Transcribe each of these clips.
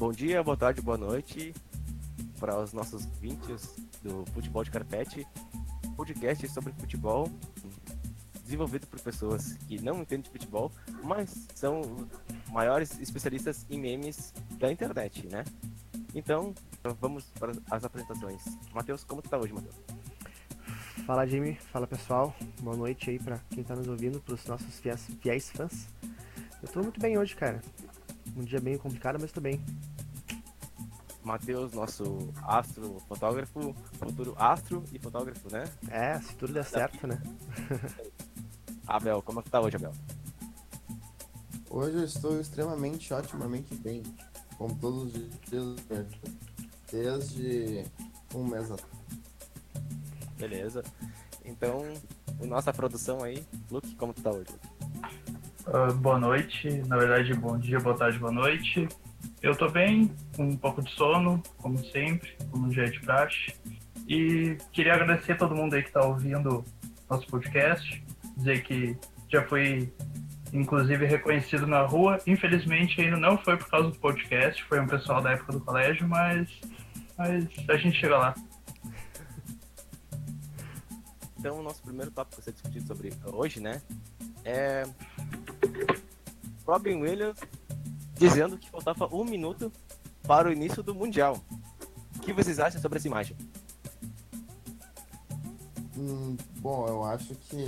Bom dia, boa tarde, boa noite para os nossos vintes do Futebol de Carpete, podcast sobre futebol desenvolvido por pessoas que não entendem de futebol, mas são maiores especialistas em memes da internet, né? Então, vamos para as apresentações. Matheus, como tu tá hoje, Matheus? Fala, Jimmy. Fala, pessoal. Boa noite aí para quem tá nos ouvindo, para os nossos fiéis, fiéis fãs. Eu tô muito bem hoje, cara. Um dia bem complicado, mas tô bem. Matheus, nosso astro fotógrafo, futuro astro e fotógrafo, né? É, se tudo der certo, né? Abel, como é que tá hoje, Abel? Hoje eu estou extremamente, otimamente bem, como todos os dias, desde um mês atrás. Beleza. Então, nossa produção aí, Luke, como tu tá hoje? Uh, boa noite, na verdade, bom dia, boa tarde, boa noite. Eu tô bem, com um pouco de sono, como sempre, como já é de praxe. E queria agradecer a todo mundo aí que tá ouvindo nosso podcast. Dizer que já fui, inclusive, reconhecido na rua. Infelizmente, ainda não foi por causa do podcast, foi um pessoal da época do colégio, mas, mas a gente chega lá. Então, o nosso primeiro tópico a ser discutido sobre hoje, né, é Robin Williams dizendo que faltava um minuto para o início do Mundial. O que vocês acham sobre essa imagem? Hum, bom, eu acho que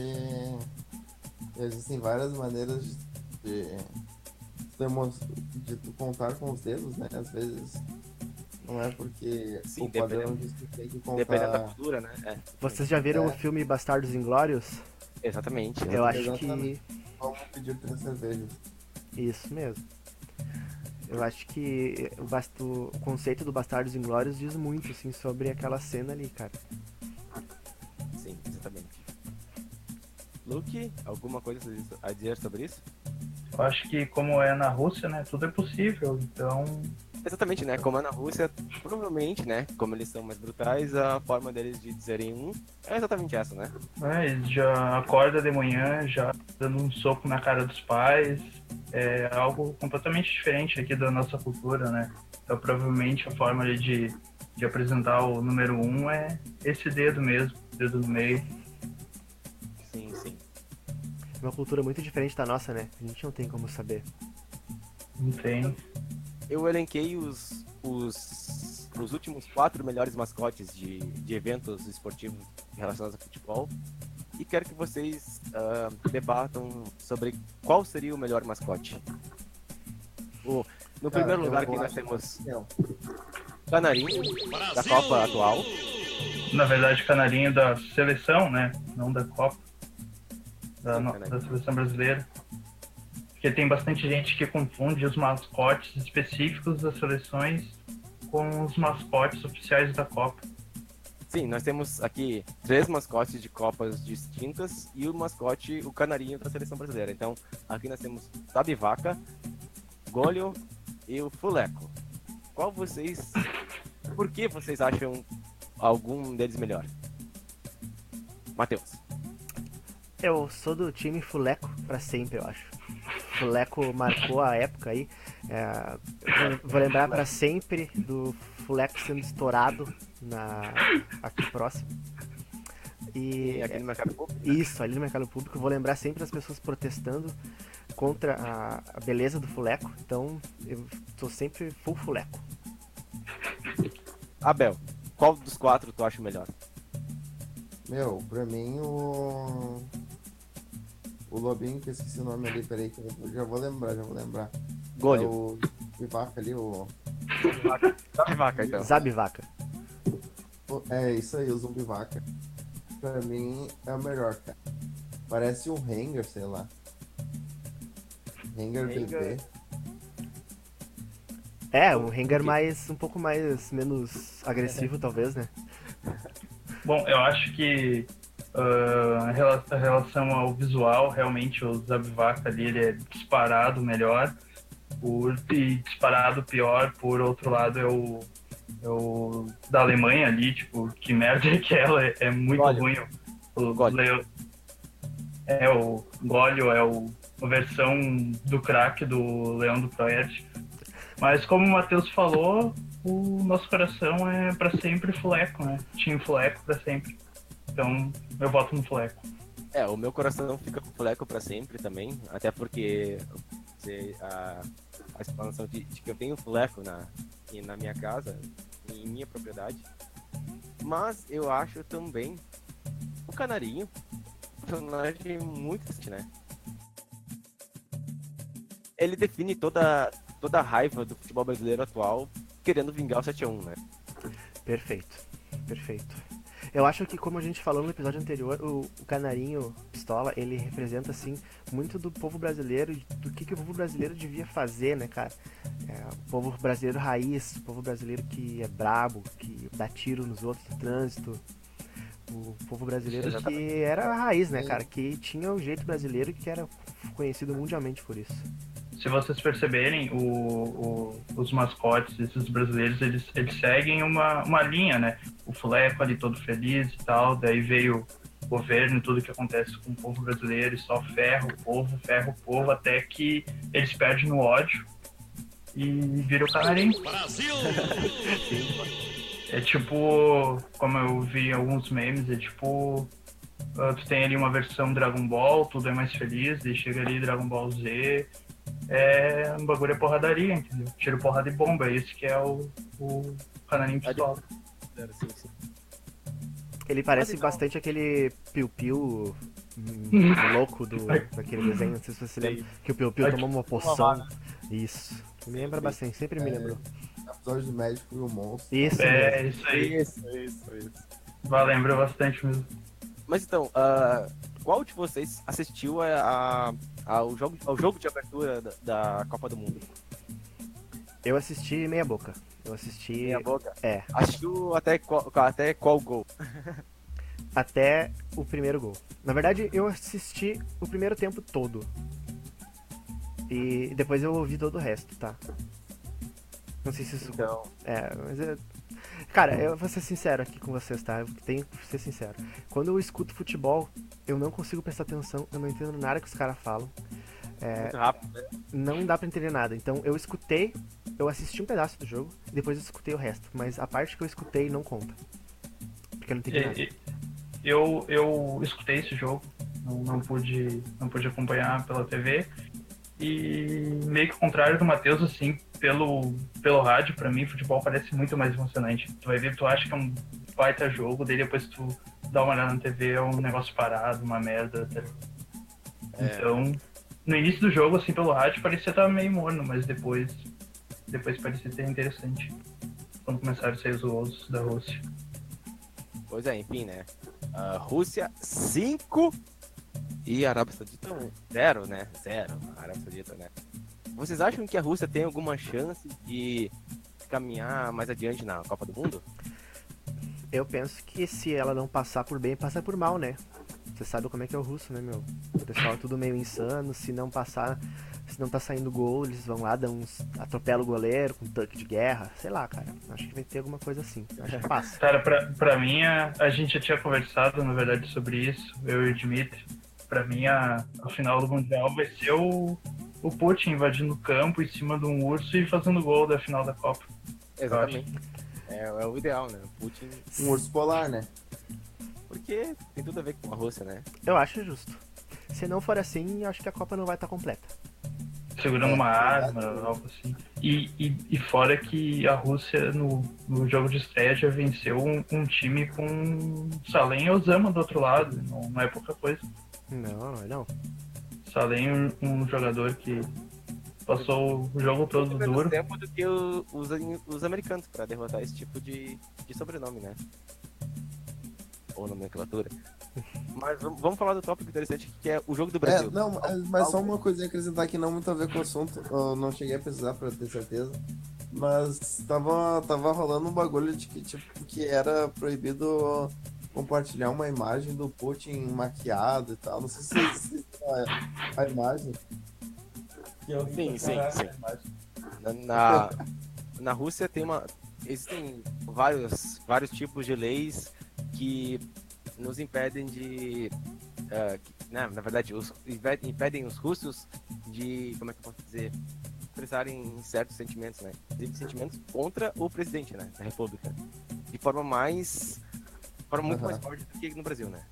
existem várias maneiras de, de, de contar com os dedos, né? Às vezes não é porque Sim, o padrão diz que tem que contar... Dependendo da cultura, né? É. Vocês já viram É. o filme Bastardos Inglórios? Exatamente. Eu acho Exatamente. que. Vamos pedir três cervejas. Isso mesmo. Eu acho que o, bast- o conceito do Bastardos Inglórios diz muito, assim, sobre aquela cena ali, cara. Sim, exatamente. Luke, alguma coisa a dizer sobre isso? Eu acho que, como é na Rússia, né, tudo é possível. Então, Exatamente, né? Como é na Rússia, provavelmente, né? Como eles são mais brutais, a forma deles de dizerem um é exatamente essa, né? né, ele já acorda de manhã, já dando um soco na cara dos pais. É algo completamente diferente aqui da nossa cultura, né? Então, provavelmente, a forma de, de apresentar o número um é esse dedo mesmo, dedo no meio. Sim, sim. É uma cultura muito diferente da nossa, né? A gente não tem como saber. Não tem. Eu elenquei os, os, os últimos quatro melhores mascotes de, de eventos esportivos relacionados a futebol. E quero que vocês ah, debatam sobre qual seria o melhor mascote. O, no Cara, primeiro lugar aqui nós temos Não, Canarinho, da Copa atual. Na verdade, canarinho da seleção, né? Não da Copa. Da, Sim, no- da seleção brasileira. Porque tem bastante gente que confunde os mascotes específicos das seleções com os mascotes oficiais da Copa. Sim, nós temos aqui três mascotes de Copas distintas e o mascote, o canarinho da seleção brasileira. Então, aqui nós temos Sabe Vaca, Golho e o Fuleco. Qual vocês. Por que vocês acham algum deles melhor? Matheus. Eu sou do time Fuleco pra sempre, eu acho. Fuleco marcou a época aí. É, vou- lembrar pra sempre do Fuleco sendo estourado na, aqui próximo. E E aqui no Mercado Público. isso, ali no mercado público, eu vou lembrar sempre as pessoas protestando contra a, a beleza do Fuleco. Então eu tô sempre full Fuleco. Abel, qual dos quatro tu acha melhor? meu, pra mim o. O Lobinho, que eu esqueci o nome ali, peraí, que eu já vou lembrar, já vou lembrar. É Golho. o Vivaca ali, o. Sabe Vaca, então. Zabe Vaca. o- É isso aí, o Zumbi Vaca. Pra mim é o melhor, cara. Parece um Hanger, sei lá. Hanger Hanger. bebê. É, um Rengar mais um pouco mais menos agressivo, talvez, né? Bom, eu acho que ah, em rela- em relação ao visual, realmente o Zabivaca ali ele é disparado melhor. O e disparado pior, por outro lado, é o, o da Alemanha ali, tipo, que merda é aquela? É, é muito Golho. ruim. O, Golho. Leo- é o Golho, é o, a versão do craque do Leão do Proerd. Mas como o Matheus falou, o nosso coração é para sempre Fuleco, né? Time Fuleco para sempre. Então, eu voto no Fuleco. É, o meu coração fica com o Fleco pra sempre também, até porque a, a expansão de, de que eu tenho Fleco na, na minha casa, em minha propriedade. Mas eu acho também o Canarinho um personagem muito né? Ele define toda, toda a raiva do futebol brasileiro atual querendo vingar o 7x1, né? Perfeito, perfeito. Eu acho que, como a gente falou no episódio anterior, o, o Canarinho Pistola, ele representa, assim, muito do povo brasileiro, e do que, que o povo brasileiro devia fazer, né, cara? É, o povo brasileiro raiz, o povo brasileiro que é brabo, que dá tiro nos outros no trânsito. O povo brasileiro que Exatamente. era a raiz, né, cara? Que tinha o jeito brasileiro e que era conhecido mundialmente por isso. Se vocês perceberem, o, o- os mascotes, esses brasileiros, eles, eles seguem uma, uma linha, né? O Fleco ali todo feliz e tal, daí veio o governo e tudo que acontece com o povo brasileiro, e só ferra o povo, ferra o povo, até que eles perdem no ódio e viram o canarinho. É tipo, como eu vi em alguns memes, é tipo. ah, tu tem ali uma versão Dragon Ball, tudo é mais feliz, daí chega ali Dragon Ball Z. É um bagulho é porradaria, entendeu? Tiro porrada e bomba, é esse que é o, o canarinho pistola. Sim, sim. Ele parece bastante aquele piu-piu louco do, daquele desenho. Não sei se você lembra. Que o piu-piu tomou uma poção. Isso. Me lembra bastante, sempre me É. lembrou. Episódio do médico e o monstro. Isso. É, isso aí. Isso, isso, isso. Vai, lembra bastante mesmo. Mas então, ah, qual de vocês assistiu a, a- ao, jogo, ao jogo de abertura da, da Copa do Mundo? Eu assisti meia boca. Eu assisti Meia boca? É. Assistiu até qual, até qual gol? até o primeiro gol. Na verdade, eu assisti o primeiro tempo todo. E depois eu ouvi todo o resto, tá? Não sei se isso. Então, É, mas é. Cara, eu vou ser sincero aqui com vocês, tá? Eu tenho que ser sincero. Quando eu escuto futebol, eu não consigo prestar atenção, eu não entendo nada que os caras falam. É, rápido, né? não dá pra entender nada. Então eu escutei, eu assisti um pedaço do jogo, e depois eu escutei o resto. Mas a parte que eu escutei não conta. Porque eu não entendi nada. E- e- Eu, eu escutei esse jogo, não, não, pude, não pude acompanhar pela TV. E meio que ao contrário do Matheus, assim, pelo, pelo rádio, pra mim, futebol parece muito mais emocionante. Tu vai ver, tu acha que é um baita jogo, daí depois tu dá uma olhada na TV, é um negócio parado, uma merda. tá? Então, no início do jogo, assim, pelo rádio, parecia estar meio morno, mas depois, depois parecia ser interessante. Quando começaram a sair os gols da Rússia. Pois é, enfim, né? Ah, Rússia 5 e Arábia Saudita 0, né? 0. Arábia Saudita, né? Vocês acham que a Rússia tem alguma chance de caminhar mais adiante na Copa do Mundo? Eu penso que se ela não passar por bem, passa por mal, né? Você sabe como é que é o russo, né, meu? O pessoal é tudo meio insano, se não passar, se não tá saindo gol, eles vão lá, dão uns. atropela o goleiro com tanque de guerra, sei lá, cara. Acho que vai ter alguma coisa assim. Acho que passa. Cara, pra, pra mim, a, a gente já tinha conversado, na verdade, sobre isso, eu e o Dmitry. Pra mim, a, a final do Mundial vai ser o, o Putin invadindo o campo em cima de um urso e fazendo gol da final da Copa. Exatamente. É, é o ideal, né? Putin. Um urso polar, né? Porque tem tudo a ver com a Rússia, né? Eu acho justo. Se não for assim, eu acho que a Copa não vai estar completa. Segurando É, uma arma, algo assim. E, e, e fora que a Rússia, no, no jogo de estreia, já venceu um, um time com Salem e Osama do outro lado. Não, não é pouca coisa. Não, não é não. Salem, um, um jogador que passou o jogo todo Muito duro. tempo do que o- os, os americanos pra derrotar esse tipo de, de sobrenome, né? Ou nomenclatura. Mas vamos falar do tópico interessante que é o jogo do É, Brasil. não, mas- mas só uma coisinha a acrescentar que não muito a ver com o assunto, eu não cheguei a pesquisar pra ter certeza. Mas tava, tava rolando um bagulho de que, tipo, que era proibido compartilhar uma imagem do Putin maquiado e tal. Não sei se existe a, a imagem. Sim, sim, sim. Na, na, na Rússia tem uma. Existem vários, vários tipos de leis que nos impedem de. ah, que, né, na verdade, os, impedem, os russos de. Como é que eu posso dizer? expressarem certos sentimentos, né? Inclusive sentimentos contra o presidente, né? Da República. De forma mais. De forma muito Aham. mais forte do que no Brasil, né?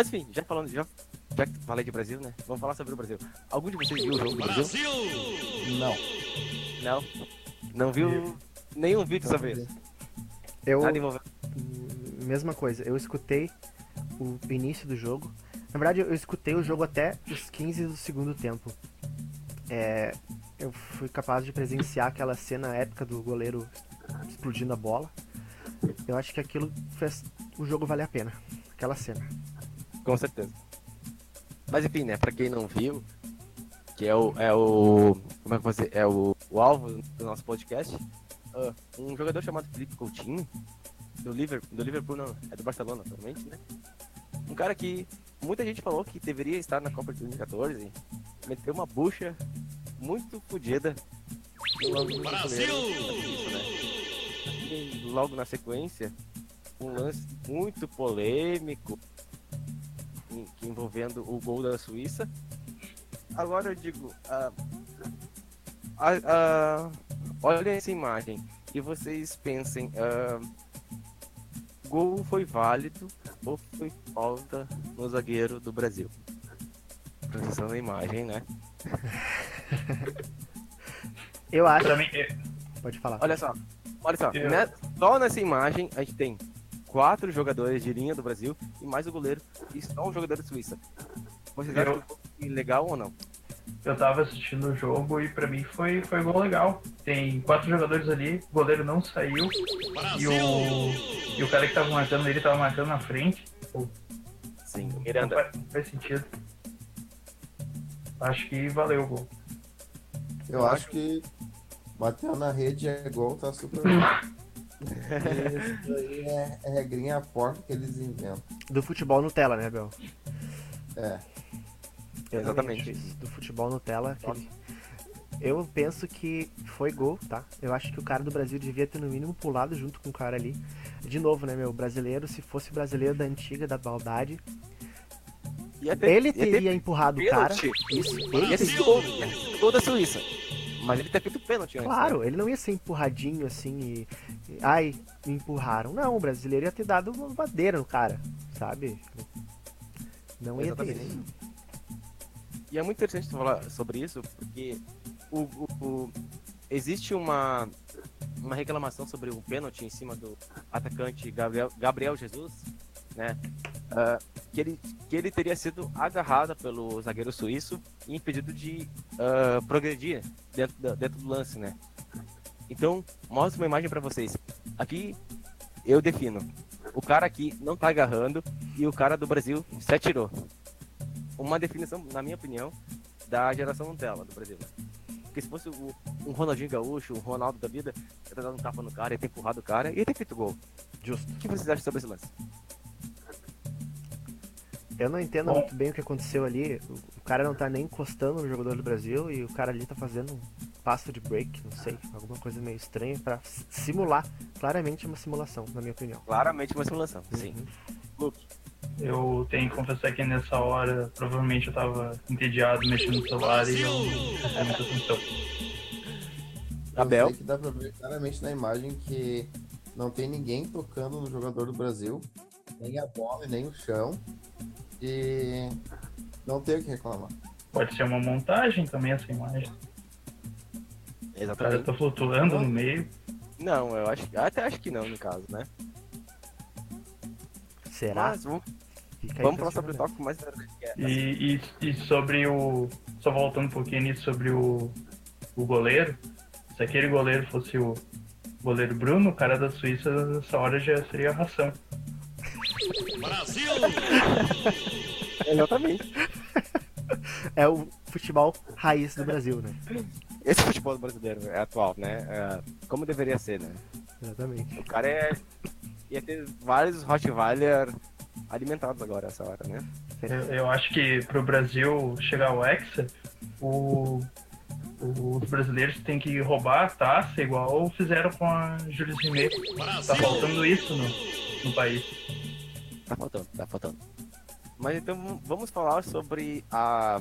Mas enfim, já falando, já, já que falei de Brasil, né? Vamos falar sobre o Brasil. Algum de vocês viu o jogo do Brasil? Não. Não. Não viu nenhum vídeo sobre isso. Eu, Nada envolvendo. Mesma coisa, eu escutei o início do jogo. Na verdade, eu escutei o jogo até os 15 do segundo tempo. É, eu fui capaz de presenciar aquela cena épica do goleiro explodindo a bola. Eu acho que aquilo fez o jogo valer a pena. Aquela cena. Com certeza. Mas enfim, né? Pra quem não viu, que é o. É o como é que você. É o, o alvo do nosso podcast. ah, um jogador chamado Felipe Coutinho, do Liverpool, do Liverpool não, é do Barcelona atualmente, né? Um cara que muita gente falou que deveria estar na Copa de 2014. Meteu uma bucha muito fodida no? E logo na sequência, um lance muito polêmico que envolvendo o gol da Suíça. Agora eu digo, ah, ah, ah, olha essa imagem e vocês pensem, gol foi válido ou foi falta no zagueiro do Brasil? Processando a imagem, né? Eu acho. Mim, é- Pode falar. Olha só, olha só, Eu- né, só nessa imagem a gente tem quatro jogadores de linha do Brasil e mais o goleiro e só um jogador da Suíça. Vocês Eu- acham que foi legal ou não? eu tava assistindo o jogo e pra mim foi, foi gol legal. Tem quatro jogadores ali, o goleiro não saiu e o, e o cara que tava marcando ele tava marcando na frente. Pô, Sim, não, Miranda. faz, não faz sentido. Acho que valeu o gol. Eu acho que bateu na rede é gol, tá super bem. Isso aí é, é regrinha porca que eles inventam. Do futebol Nutella, né, Bel? É. Exatamente. Isso, Do futebol Nutella. Eu penso que foi gol, tá? Eu acho que o cara do Brasil devia ter no mínimo pulado junto com o cara ali. De novo, né, meu? Brasileiro, se fosse brasileiro da antiga, da maldade, Ia ter- ele ia ter teria empurrado o cara. Isso, ele ter sido gol, ia ter sido gol da Suíça. Mas ele ter feito pênalti antes. Claro, né? ele não ia ser empurradinho assim e. Ai, me empurraram. Não, o brasileiro ia ter dado uma madeira no cara, sabe? Não ia ter. Exatamente. E é muito interessante falar sobre isso, porque o, o- o- existe uma, uma reclamação sobre o pênalti em cima do atacante Gabriel, Gabriel Jesus, né? Ah, que, ele, que ele teria sido agarrado pelo zagueiro suíço e impedido de ah, progredir dentro, da- dentro do lance, né? Então, mostra uma imagem pra vocês. Aqui eu defino. O cara aqui não tá agarrando e o cara do Brasil se atirou uma definição, na minha opinião, da geração Nutella do Brasil. Porque se fosse o- um Ronaldinho Gaúcho, um Ronaldo da vida, ia ter dado um tapa no cara, ia ter empurrado o cara e ia ter feito gol. Justo. O que vocês acham sobre esse lance? Eu não entendo Bom. muito bem o que aconteceu ali. O, cara não tá nem encostando no jogador do Brasil e o cara ali tá fazendo um passo de break, não sei, alguma coisa meio estranha pra s- simular. Claramente é uma simulação, na minha opinião. Claramente uma simulação, sim. Uhum. Luke, Eu tenho que confessar que nessa hora, provavelmente eu tava entediado mexendo no celular e eu não prestei muita atenção. Eu Abel? sei que dá pra ver claramente na imagem que não tem ninguém tocando no jogador do Brasil, nem a bola e nem o chão. E não tem o que reclamar. Pode ser uma montagem também essa imagem. O cara exatamente. tá flutuando no meio. Não, eu acho, até acho que não, no caso, né? Será? Mas vamos, vamos sobre o questionamento. tópico mais é. E, e, e sobre o. Só voltando um pouquinho nisso sobre o, o goleiro. Se aquele goleiro fosse o goleiro Bruno, o cara da Suíça nessa hora já seria ração. Exatamente. É o futebol raiz do Brasil, né? Esse futebol brasileiro é atual, né? É, como deveria ser, né? Exatamente. O cara é. ia ter vários Rottweiler alimentados agora essa hora, né? Eu, eu acho que pro Brasil chegar ao Hexa, o, os brasileiros têm que roubar a taça igual fizeram com a Jules Rimet. Tá faltando isso no, no país. Tá faltando, tá faltando. Mas então vamos falar sobre a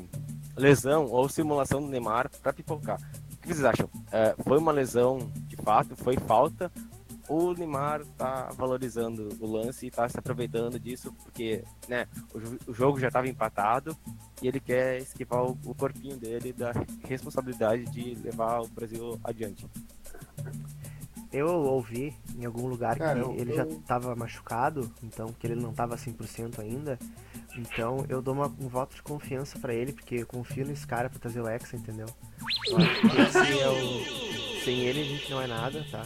lesão ou simulação do Neymar para pipocar. O que vocês acham? É, foi uma lesão de fato? Foi falta? Ou o Neymar tá valorizando o lance e tá se aproveitando disso porque né, o, o jogo já estava empatado e ele quer esquivar o, o corpinho dele da responsabilidade de levar o Brasil adiante? Eu ouvi em algum lugar Cara, que eu- ele já eu- tava machucado, então que ele não tava 100% ainda. Então eu dou uma- um voto de confiança pra ele, porque eu confio nesse cara pra trazer o Hexa, entendeu? Esse é o- Sem ele a gente não é nada, tá?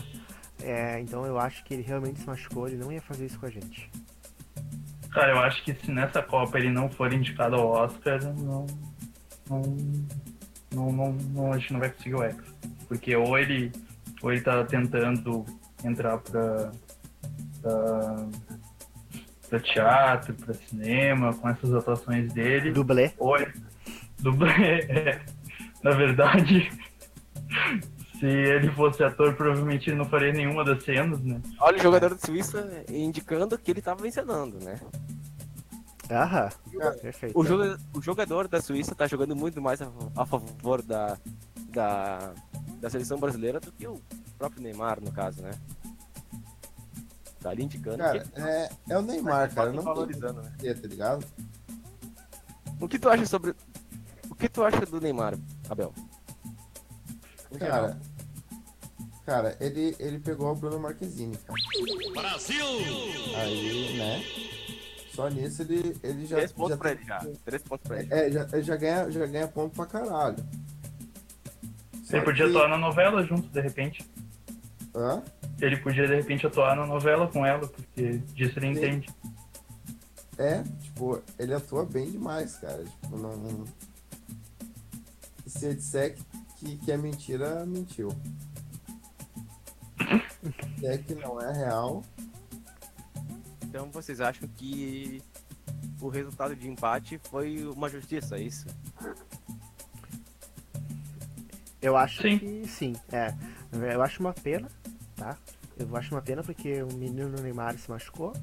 É, então eu acho que ele realmente se machucou, ele não ia fazer isso com a gente. Cara, eu acho que se nessa Copa ele não for indicado ao Oscar, não. Não. não, não, não- a gente não vai conseguir o X. Porque ou ele, ou ele tá tentando entrar pra. pra, pra teatro, pra cinema, com essas atuações dele. Dublê. ou ele. Dublê. é. Na verdade. Se ele fosse ator, provavelmente ele não faria nenhuma das cenas, né? Olha o jogador da Suíça indicando que ele estava encenando, né? Aham, Cara, perfeito. O, joga- o jogador da Suíça tá jogando muito mais a, a favor da, da, da seleção brasileira do que o próprio Neymar, no caso, né? Tá ali indicando Cara, que é, é o Neymar, cara. tá Não valorizando, né? tá ligado? O que tu acha sobre. O que tu acha do Neymar, Abel? Geral. Cara, cara, ele, ele pegou o Bruno Marquezine, cara. Brasil! Aí, né? Só nisso ele, ele já. Três pontos já pra tem- ele já. Três pontos pra ele. É, já, ele já, ganha, já ganha ponto pra caralho. Ele podia que- atuar na novela junto, de repente. Hã? Ele podia, de repente, atuar na novela com ela, porque disso ele Sim. entende. É, tipo, ele atua bem demais, cara. Tipo, não. Se eu disser que, que, que é mentira, mentiu. Se é que não é real. Então vocês acham que o resultado de empate foi uma justiça, é isso? Eu acho Sim. que sim, é. Eu acho uma pena, tá? Eu acho uma pena porque o menino Neymar se machucou,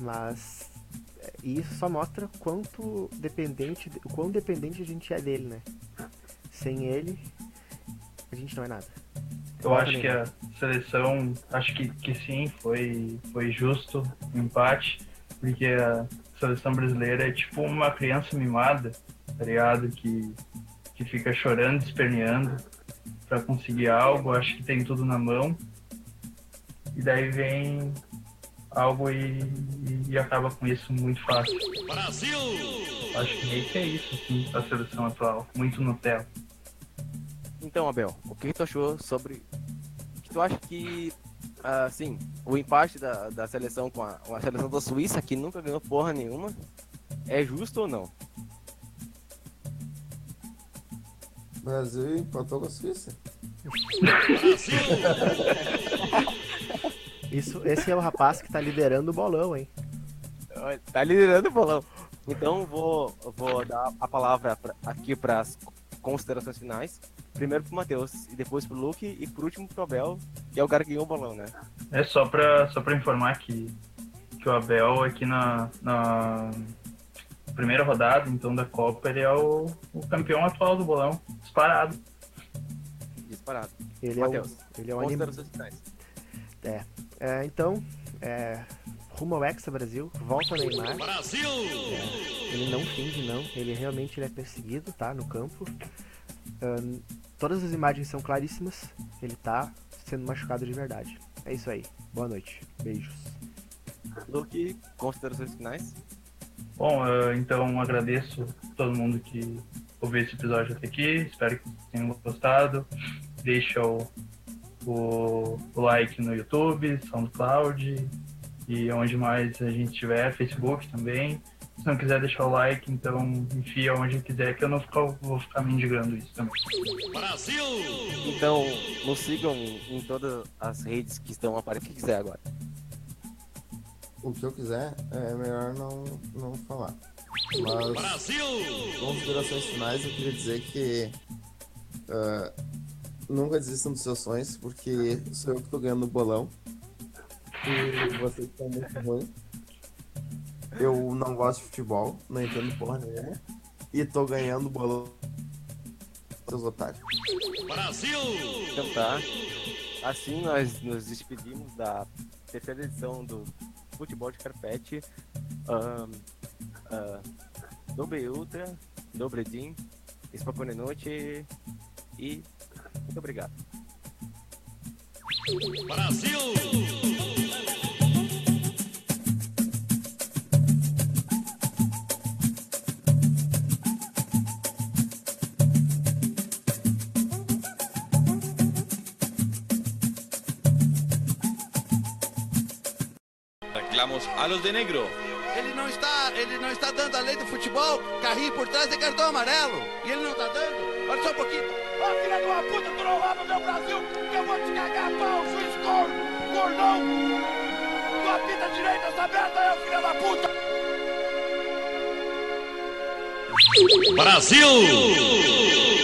mas é, isso só mostra quanto dependente, o quão dependente a gente é dele, né? Sem ele, a gente não é nada. Eu acho que a seleção, acho que, que sim, foi, foi justo o empate, porque a seleção brasileira é tipo uma criança mimada, tá ligado? Que, que fica chorando, esperneando pra conseguir algo, acho que tem tudo na mão, e daí vem algo e, e, e acaba com isso muito fácil. Brasil! Acho que meio que é isso, assim, a seleção atual, muito Nutella. Então, Abel, o que tu achou sobre. que tu acha que. Assim, o empate da, da seleção com a, a seleção da Suíça, que nunca ganhou porra nenhuma, é justo ou não? Brasil empatou com a Suíça. Isso, esse é o rapaz que tá liderando o bolão, hein? Tá liderando o bolão. Então vou, vou dar a palavra pra- aqui para as considerações finais. Primeiro pro Matheus, e depois pro Luke, e por último pro Abel, que é o cara que ganhou o bolão, né? É só pra, só pra informar que, que o Abel aqui na, na primeira rodada, então, da Copa, ele é o, o campeão atual do bolão, disparado. Disparado. Ele é, o, Matheus, ele é um anim... Considerações finais. É, Então, é, rumo ao Hexa Brasil, volta Neymar. Brasil! Ele não finge, não. Ele realmente ele é perseguido, tá? No campo. Todas as imagens são claríssimas. Ele tá sendo machucado de verdade. É isso aí. Boa noite. Beijos. Luke, considerações finais. Bom, então agradeço todo mundo que ouviu esse episódio até aqui. Espero que tenham gostado. Deixa o, o, o like no YouTube, SoundCloud e onde mais a gente tiver, Facebook também. Se não quiser deixar o like, então enfia onde quiser, que eu não ficar- vou ficar mendigando isso também. Brasil! Então, nos sigam em todas as redes que estão aparecendo. O que quiser agora. O que eu quiser, é melhor não, não falar. Mas, Brasil! considerações finais, eu queria dizer que ah, nunca desistam dos seus sonhos, porque sou eu que tô ganhando o bolão. E vocês estão muito ruins. Eu não gosto de futebol, não entendo porra nenhuma. E tô ganhando o bolão seus otários. Brasil! Então tá. Assim nós nos despedimos da terceira edição do Futebol de Carpete. Um, uh, dobre Ultra, Dobre Din, Noite e muito obrigado. Brasil! Reclamos a los de negro. Ele não está, ele não está dando a lei do futebol, carrinho por trás é cartão amarelo. E ele não está dando. Olha só um pouquinho. Ó, filha de uma puta, tu não rouba meu Brasil, eu vou te cagar pau, juiz corno, cornão. Tua pita direita, essa merda é filha da puta. Brasil!